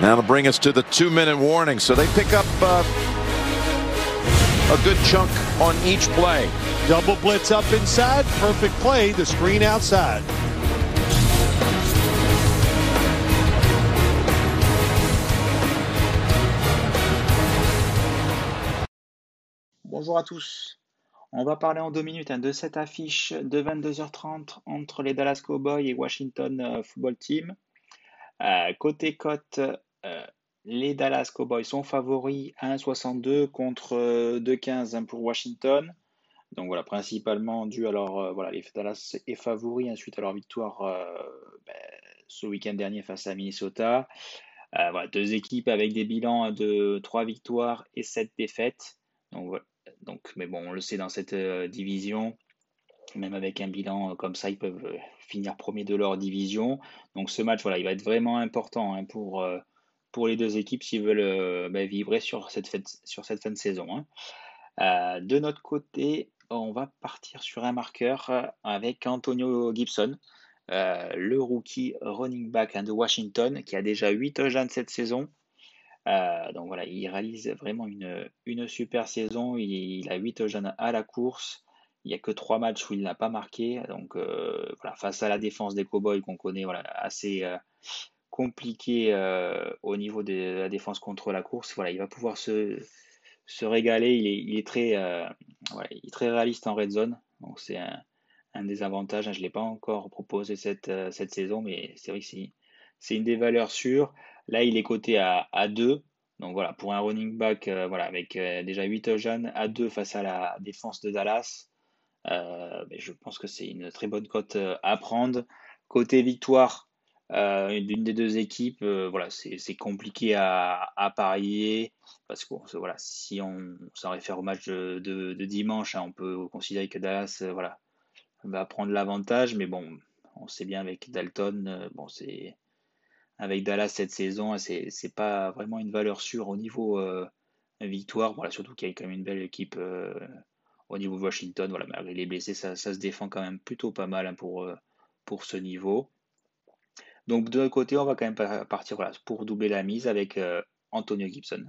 That'll bring us to the two-minute warning. So they pick up uh, a good chunk on each play. Double blitz up inside. Perfect play. The screen outside. Bonjour à tous. On va parler en deux minutes hein, de cette affiche de 22h30 entre les Dallas Cowboys et Washington euh, Football Team. Euh, côté cote, euh, les Dallas Cowboys sont favoris à 1,62 contre 2,15 hein, pour Washington. Donc voilà, principalement dû alors voilà, les Dallas est favori hein, suite à leur victoire ben, ce week-end dernier face à Minnesota. voilà, deux équipes avec des bilans de 3 victoires et 7 défaites. Donc voilà, donc, mais bon, on le sait dans cette euh, division, même avec un bilan euh, comme ça, ils peuvent euh, finir premier de leur division. Donc ce match, voilà, il va être vraiment important hein, pour, pour les deux équipes s'ils veulent bah, vibrer sur cette, sur cette fin de saison. Hein. de notre côté, on va partir sur un marqueur avec Antonio Gibson, le rookie running back hein, de Washington, qui a déjà 8 touchdowns cette saison. Euh, donc voilà, il réalise vraiment une, une super saison. Il, a 8 jeunes à la course. Il n'y a que 3 matchs où il n'a pas marqué. Donc euh, face à la défense des Cowboys qu'on connaît voilà, assez euh, compliqué au niveau de la défense contre la course, voilà, il va pouvoir se, régaler. Il est, très, réaliste en red zone. Donc c'est un, des avantages. Je ne l'ai pas encore proposé cette, saison, mais c'est vrai que c'est une des valeurs sûres. Là, il est coté à, à 2. Donc voilà, pour un running back euh, voilà, avec euh, déjà 8 jeunes, à 2 face à la défense de Dallas, euh, je pense que c'est une très bonne cote à prendre. Côté victoire d'une des deux équipes, voilà, c'est compliqué à, parier parce que voilà, si on s'en réfère au match de, dimanche, hein, on peut considérer que Dallas voilà, va prendre l'avantage, mais bon, on sait bien avec Dalton, bon, c'est avec Dallas cette saison, c'est pas vraiment une valeur sûre au niveau euh, victoire. Voilà, surtout qu'il y a quand même une belle équipe euh, au niveau de Washington. Voilà, malgré les blessés, ça, se défend quand même plutôt pas mal hein, pour, euh, pour ce niveau. Donc de l'autre côté, on va quand même partir pour doubler la mise avec Antonio Gibson.